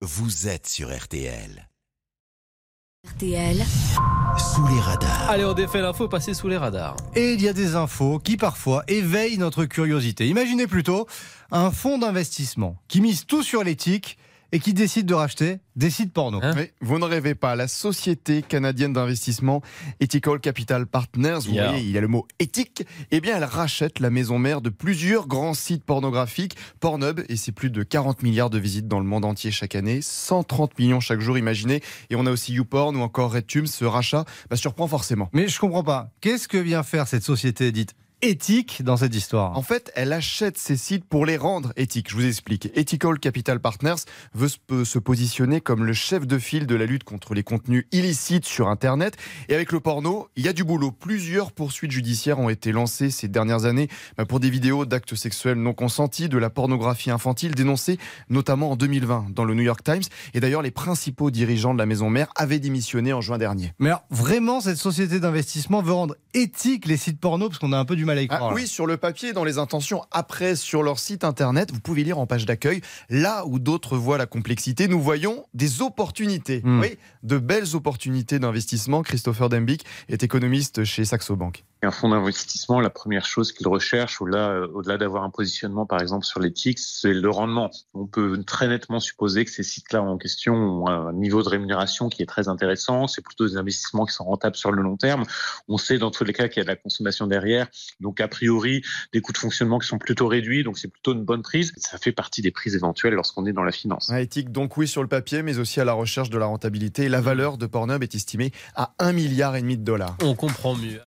vous êtes sur RTL. RTL, Sous les radars. Allez, on défait l'info, passer sous les radars. Et il y a des infos qui parfois éveillent notre curiosité. Imaginez plutôt un fonds d'investissement qui mise tout sur l'éthique et qui décide de racheter des sites porno. Hein Oui, vous ne rêvez pas, la société canadienne d'investissement Ethical Capital Partners, vous Yeah. voyez, il y a le mot éthique, eh bien elle rachète la maison mère de plusieurs grands sites pornographiques, Pornhub, et c'est plus de 40 milliards de visites dans le monde entier chaque année, 130 millions chaque jour, imaginez, et on a aussi YouPorn ou encore RedTube, ce rachat bah, surprend forcément. Mais je comprends pas. Qu'est-ce que vient faire cette société dite éthique dans cette histoire En fait, elle achète ces sites pour les rendre éthiques. Je vous explique. Ethical Capital Partners veut se- peut se positionner comme le chef de file de la lutte contre les contenus illicites sur Internet. Et avec le porno, il y a du boulot. Plusieurs poursuites judiciaires ont été lancées ces dernières années bah, pour des vidéos d'actes sexuels non consentis, de la pornographie infantile dénoncée notamment en 2020 dans le New York Times. Et d'ailleurs, les principaux dirigeants de la maison mère avaient démissionné en juin dernier. Mais alors, vraiment, cette société d'investissement veut rendre éthique les sites porno parce qu'on a un peu du mal à y Ah, croire. oui, sur le papier, dans les intentions. Après, sur leur site internet, vous pouvez lire en page d'accueil, là où d'autres voient la complexité, nous voyons des opportunités. Hmm. Oui, de belles opportunités d'investissement. Christopher Dembick est économiste chez Saxo Bank. Un fonds d'investissement, la première chose qu'il recherche, au-delà, euh, au-delà d'avoir un positionnement, par exemple, sur l'éthique, c'est le rendement. On peut très nettement supposer que ces sites-là en question ont un niveau de rémunération qui est très intéressant. C'est plutôt des investissements qui sont rentables sur le long terme. On sait dans tous les cas qu'il y a de la consommation derrière. Donc, a priori, des coûts de fonctionnement qui sont plutôt réduits. Donc, c'est plutôt une bonne prise. Ça fait partie des prises éventuelles lorsqu'on est dans la finance. Ah, éthique, donc oui, sur le papier, mais aussi à la recherche de la rentabilité. Et la valeur de Pornhub est estimée à 1 milliard et demi de dollars. On comprend mieux.